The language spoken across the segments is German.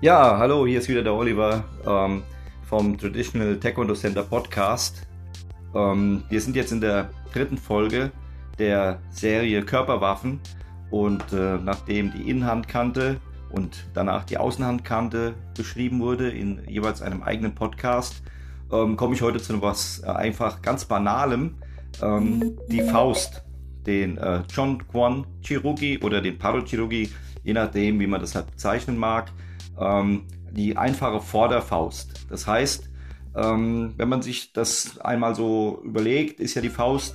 Ja, hallo, hier ist wieder der Oliver ähm, vom Traditional Taekwondo Center Podcast. Ähm, wir sind jetzt in der dritten Folge der Serie Körperwaffen und äh, nachdem die Innenhandkante und danach die Außenhandkante beschrieben wurde in jeweils einem eigenen Podcast, ähm, komme ich heute zu was äh, einfach ganz Banalem. Ähm, die Faust, den äh, John Quan Chirugi oder den Paro Chirugi, je nachdem, wie man das halt bezeichnen mag ähm, die einfache Vorderfaust. Das heißt, ähm, wenn man sich das einmal so überlegt, ist ja die Faust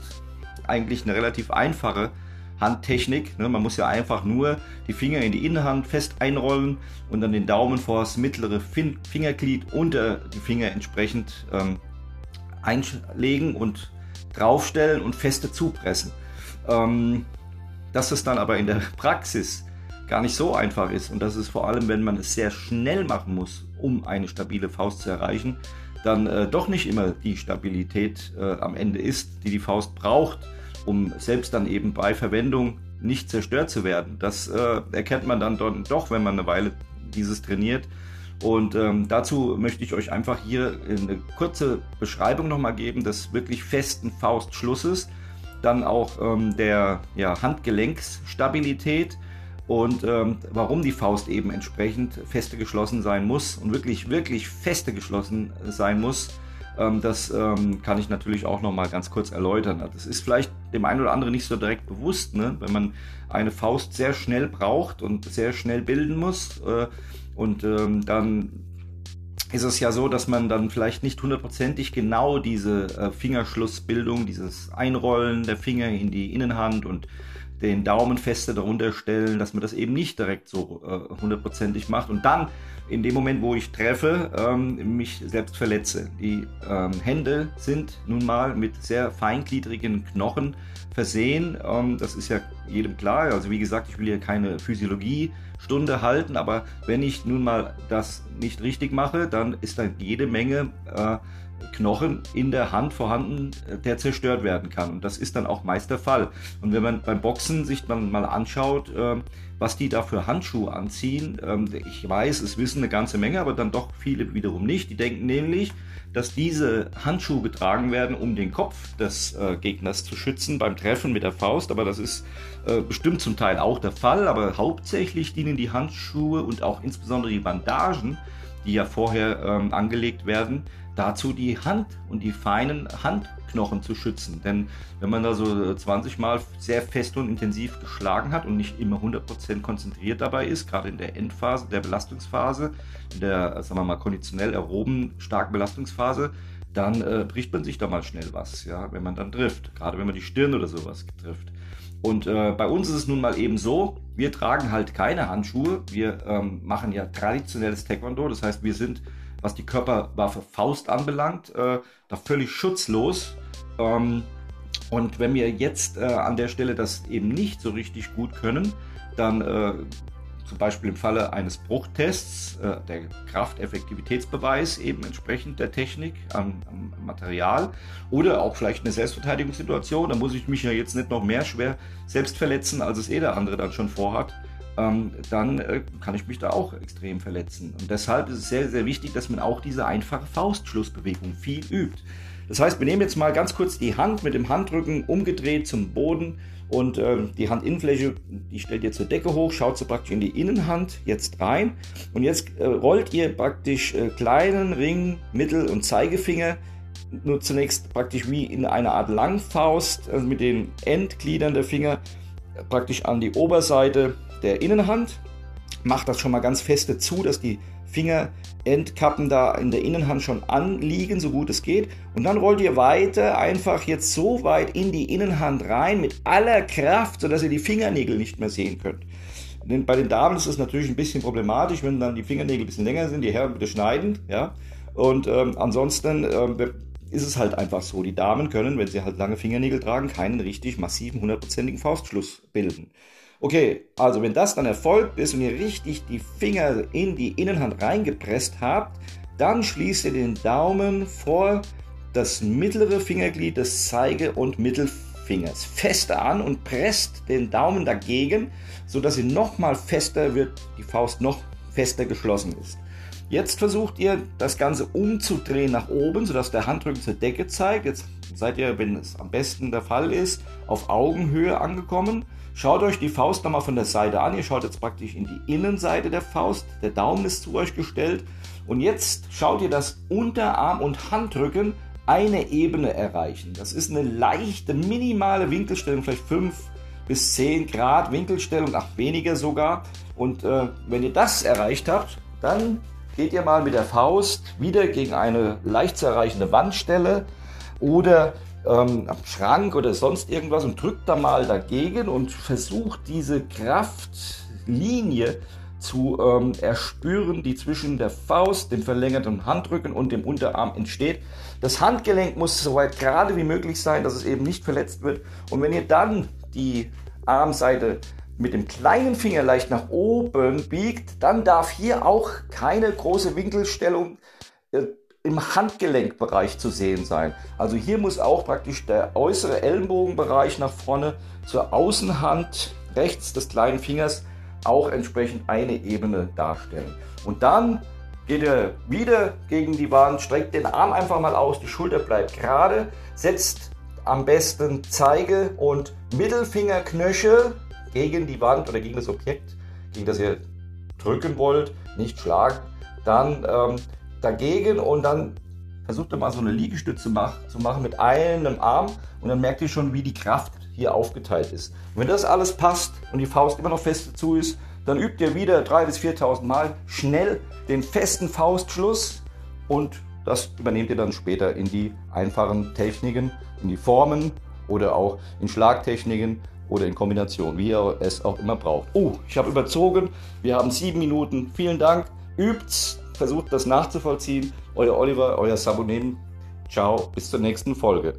eigentlich eine relativ einfache Handtechnik. Ne? Man muss ja einfach nur die Finger in die Innenhand fest einrollen und dann den Daumen vor das mittlere fin Fingerglied unter die Finger entsprechend ähm, einlegen und draufstellen und feste zupressen. Ähm, dass es dann aber in der Praxis gar nicht so einfach ist und dass es vor allem, wenn man es sehr schnell machen muss, um eine stabile Faust zu erreichen, dann äh, doch nicht immer die Stabilität äh, am Ende ist, die die Faust braucht, um selbst dann eben bei Verwendung nicht zerstört zu werden. Das äh, erkennt man dann doch, wenn man eine Weile dieses trainiert. Und ähm, dazu möchte ich euch einfach hier eine kurze Beschreibung nochmal geben des wirklich festen Faustschlusses, dann auch ähm, der ja, Handgelenksstabilität und ähm, warum die Faust eben entsprechend feste geschlossen sein muss und wirklich, wirklich feste geschlossen sein muss, ähm, das ähm, kann ich natürlich auch noch mal ganz kurz erläutern. Das ist vielleicht dem einen oder anderen nicht so direkt bewusst, ne? wenn man eine Faust sehr schnell braucht und sehr schnell bilden muss äh, und ähm, dann ist es ja so, dass man dann vielleicht nicht hundertprozentig genau diese äh, Fingerschlussbildung, dieses Einrollen der Finger in die Innenhand und den Daumen feste darunter stellen, dass man das eben nicht direkt so äh, hundertprozentig macht und dann in dem Moment, wo ich treffe, ähm, mich selbst verletze. Die ähm, Hände sind nun mal mit sehr feingliedrigen Knochen versehen. Ähm, das ist ja jedem klar. Also wie gesagt, ich will hier keine Physiologiestunde halten, aber wenn ich nun mal das nicht richtig mache, dann ist da jede Menge äh, Knochen in der Hand vorhanden, äh, der zerstört werden kann. Und das ist dann auch meist der Fall. Und wenn man beim Boxen sich dann mal anschaut, ähm, was die da für Handschuhe anziehen, ähm, ich weiß, es wissen eine ganze Menge, aber dann doch viele wiederum nicht. Die denken nämlich, dass diese Handschuhe getragen werden, um den Kopf des äh, Gegners zu schützen beim Treffen mit der Faust. Aber das ist äh, bestimmt zum Teil auch der Fall. Aber hauptsächlich dienen die Handschuhe und auch insbesondere die Bandagen, die ja vorher ähm, angelegt werden, dazu die Hand und die feinen Handknochen zu schützen. Denn wenn man da so 20 Mal sehr fest und intensiv geschlagen hat und nicht immer 100% konzentriert dabei ist, gerade in der Endphase, der Belastungsphase, in der, sagen wir mal, konditionell erhoben starken Belastungsphase, dann äh, bricht man sich da mal schnell was, ja, wenn man dann trifft. Gerade wenn man die Stirn oder sowas trifft. Und äh, bei uns ist es nun mal eben so, wir tragen halt keine Handschuhe. Wir ähm, machen ja traditionelles Taekwondo. Das heißt, wir sind was die Körperwaffe Faust anbelangt, äh, da völlig schutzlos. Ähm, und wenn wir jetzt äh, an der Stelle das eben nicht so richtig gut können, dann äh, zum Beispiel im Falle eines Bruchtests, äh, der Krafteffektivitätsbeweis eben entsprechend der Technik am, am, Material oder auch vielleicht eine Selbstverteidigungssituation, da muss ich mich ja jetzt nicht noch mehr schwer selbst verletzen, als es eh der andere dann schon vorhat dann äh, kann ich mich da auch extrem verletzen. Und deshalb ist es sehr, sehr wichtig, dass man auch diese einfache Faustschlussbewegung viel übt. Das heißt, wir nehmen jetzt mal ganz kurz die Hand mit dem Handrücken umgedreht zum Boden und äh, die Handinnenfläche, die stellt ihr zur Decke hoch, schaut so praktisch in die Innenhand jetzt rein und jetzt äh, rollt ihr praktisch äh, kleinen Ring, Mittel- und Zeigefinger nur zunächst praktisch wie in einer Art Langfaust also mit den Endgliedern der Finger praktisch an die Oberseite der Innenhand. Macht das schon mal ganz feste zu, dass die Fingerendkappen da in der Innenhand schon anliegen, so gut es geht. Und dann rollt ihr weiter einfach jetzt so weit in die Innenhand rein mit aller Kraft, sodass ihr die Fingernägel nicht mehr sehen könnt. Denn bei den Damen ist es natürlich ein bisschen problematisch, wenn dann die Fingernägel ein bisschen länger sind, die Herren bitte schneiden, ja. Und ähm, ansonsten ähm, ist es halt einfach so. Die Damen können, wenn sie halt lange Fingernägel tragen, keinen richtig massiven, hundertprozentigen Faustschluss bilden. Okay, also wenn das dann erfolgt ist und ihr richtig die Finger in die Innenhand reingepresst habt, dann schließt ihr den Daumen vor das mittlere Fingerglied des Zeige- und Mittelfingers fester an und presst den Daumen dagegen, sodass sie nochmal fester wird, die Faust noch fester geschlossen ist. Jetzt versucht ihr das Ganze umzudrehen nach oben, sodass der Handrücken zur Decke zeigt. Jetzt seid ihr, wenn es am besten der Fall ist, auf Augenhöhe angekommen. Schaut euch die Faust nochmal von der Seite an. Ihr schaut jetzt praktisch in die Innenseite der Faust. Der Daumen ist zu euch gestellt. Und jetzt schaut ihr, dass Unterarm und Handrücken eine Ebene erreichen. Das ist eine leichte, minimale Winkelstellung, vielleicht 5 bis 10 Grad Winkelstellung, ach weniger sogar. Und äh, wenn ihr das erreicht habt, dann geht ihr mal mit der Faust wieder gegen eine leicht zu erreichende Wandstelle oder ähm, am Schrank oder sonst irgendwas und drückt da mal dagegen und versucht diese Kraftlinie zu ähm, erspüren, die zwischen der Faust, dem verlängerten Handrücken und dem Unterarm entsteht. Das Handgelenk muss so weit gerade wie möglich sein, dass es eben nicht verletzt wird. Und wenn ihr dann die Armseite mit dem kleinen Finger leicht nach oben biegt, dann darf hier auch keine große Winkelstellung äh, im Handgelenkbereich zu sehen sein. Also hier muss auch praktisch der äußere Ellenbogenbereich nach vorne zur Außenhand rechts des kleinen Fingers auch entsprechend eine Ebene darstellen. Und dann geht ihr wieder gegen die Wand, streckt den Arm einfach mal aus, die Schulter bleibt gerade, setzt am besten Zeige und Mittelfingerknöchel gegen die Wand oder gegen das Objekt, gegen das ihr drücken wollt, nicht schlagen, dann ähm, dagegen und dann versucht ihr mal so eine Liegestütze mach, zu machen mit einem Arm und dann merkt ihr schon, wie die Kraft hier aufgeteilt ist. Und wenn das alles passt und die Faust immer noch fest zu ist, dann übt ihr wieder 3.000 bis 4.000 Mal schnell den festen Faustschluss und das übernehmt ihr dann später in die einfachen Techniken, in die Formen oder auch in Schlagtechniken oder in Kombination, wie ihr es auch immer braucht. Oh, ich habe überzogen. Wir haben sieben Minuten. Vielen Dank. Übt's, versucht das nachzuvollziehen. Euer Oliver, euer Sabonem. Ciao, bis zur nächsten Folge.